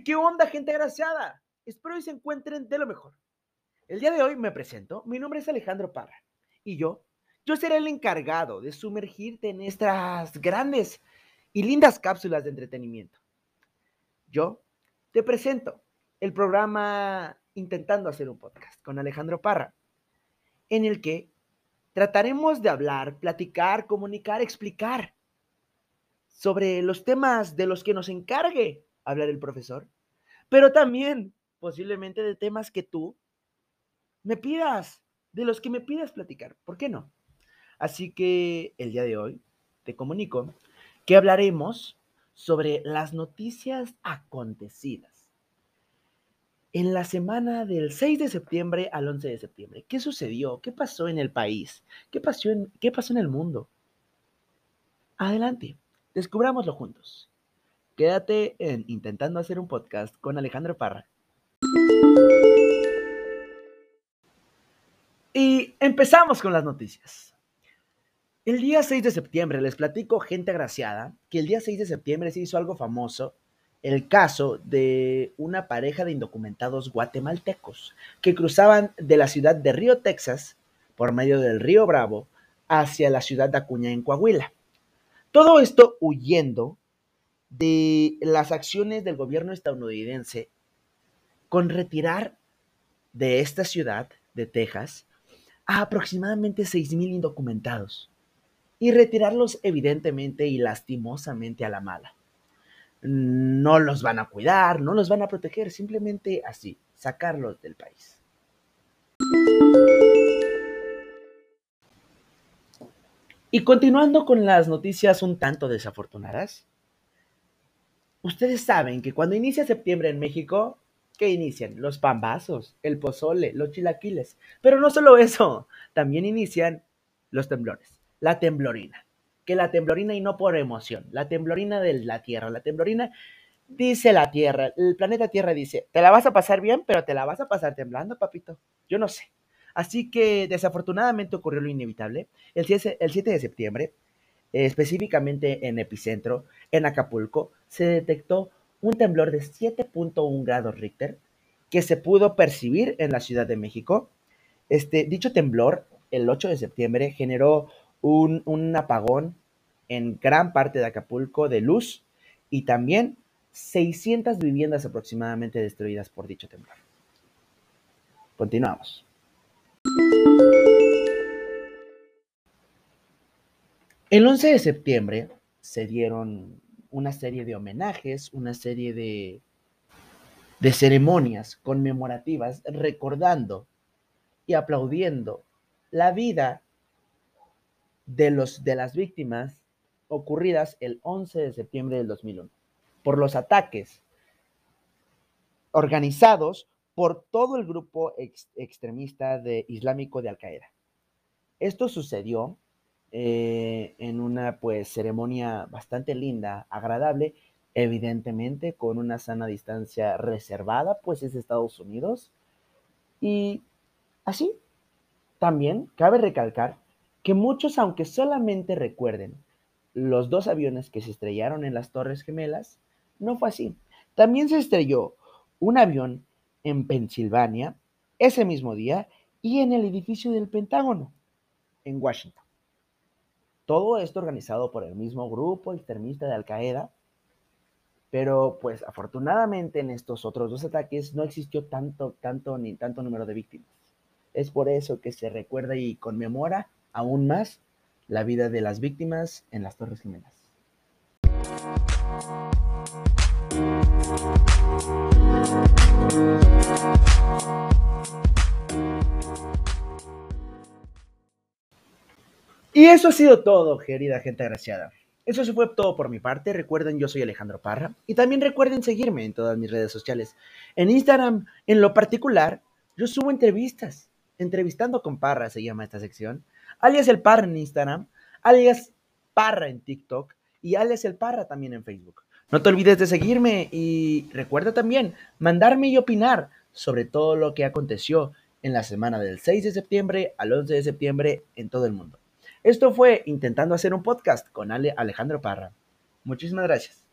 ¿Qué onda, gente agraciada? Espero que se encuentren de lo mejor. El día de hoy me presento. Mi nombre es Alejandro Parra. Y yo, yo seré el encargado de sumergirte en estas grandes y lindas cápsulas de entretenimiento. Yo te presento el programa Intentando hacer un podcast con Alejandro Parra, en el que trataremos de hablar, platicar, comunicar, explicar sobre los temas de los que nos encargue hablar el profesor, pero también posiblemente de temas que tú me pidas, de los que me pidas platicar, ¿por qué no? Así que el día de hoy te comunico que hablaremos sobre las noticias acontecidas en la semana del 6 de septiembre al 11 de septiembre. ¿Qué sucedió? ¿Qué pasó en el país? ¿Qué pasó en, qué pasó en el mundo? Adelante, descubrámoslo juntos. Quédate en Intentando hacer un podcast con Alejandro Parra. Y empezamos con las noticias. El día 6 de septiembre les platico gente agraciada que el día 6 de septiembre se hizo algo famoso, el caso de una pareja de indocumentados guatemaltecos que cruzaban de la ciudad de Río, Texas, por medio del río Bravo, hacia la ciudad de Acuña en Coahuila. Todo esto huyendo de las acciones del gobierno estadounidense con retirar de esta ciudad de Texas a aproximadamente 6.000 indocumentados y retirarlos evidentemente y lastimosamente a la mala. No los van a cuidar, no los van a proteger, simplemente así, sacarlos del país. Y continuando con las noticias un tanto desafortunadas, Ustedes saben que cuando inicia septiembre en México, ¿qué inician? Los pambazos, el pozole, los chilaquiles. Pero no solo eso, también inician los temblores, la temblorina. Que la temblorina y no por emoción, la temblorina de la Tierra, la temblorina dice la Tierra, el planeta Tierra dice, te la vas a pasar bien, pero te la vas a pasar temblando, papito. Yo no sé. Así que desafortunadamente ocurrió lo inevitable. El 7, el 7 de septiembre específicamente en epicentro, en Acapulco, se detectó un temblor de 7.1 grados Richter que se pudo percibir en la Ciudad de México. Este, dicho temblor, el 8 de septiembre, generó un, un apagón en gran parte de Acapulco de luz y también 600 viviendas aproximadamente destruidas por dicho temblor. Continuamos. El 11 de septiembre se dieron una serie de homenajes, una serie de, ceremonias conmemorativas recordando y aplaudiendo la vida de las víctimas ocurridas el 11 de septiembre del 2001 por los ataques organizados por todo el grupo extremista de, islámico de Al Qaeda. Esto sucedió eh, en una pues ceremonia bastante linda, agradable, evidentemente con una sana distancia reservada, pues es Estados Unidos. Y así, también cabe recalcar que muchos, aunque solamente recuerden los dos aviones que se estrellaron en las Torres Gemelas, no fue así. También se estrelló un avión en Pensilvania ese mismo día y en el edificio del Pentágono en Washington. Todo esto organizado por el mismo grupo extremista de Al Qaeda, pero pues afortunadamente en estos otros dos ataques no existió tanto, tanto ni tanto número de víctimas. Es por eso que se recuerda y conmemora aún más la vida de las víctimas en las Torres Gemelas. Y eso ha sido todo, querida gente agraciada. Eso fue todo por mi parte. Recuerden, yo soy Alejandro Parra. Y también recuerden seguirme en todas mis redes sociales. En Instagram, en lo particular, yo subo entrevistas. Entrevistando con Parra se llama esta sección. Alias el Parra en Instagram. Alias Parra en TikTok. Y alias el Parra también en Facebook. No te olvides de seguirme y recuerda también mandarme y opinar sobre todo lo que aconteció en la semana del 6 de septiembre al 11 de septiembre en todo el mundo. Esto fue Intentando hacer un podcast con Ale Alejandro Parra. Muchísimas gracias.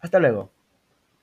Hasta luego.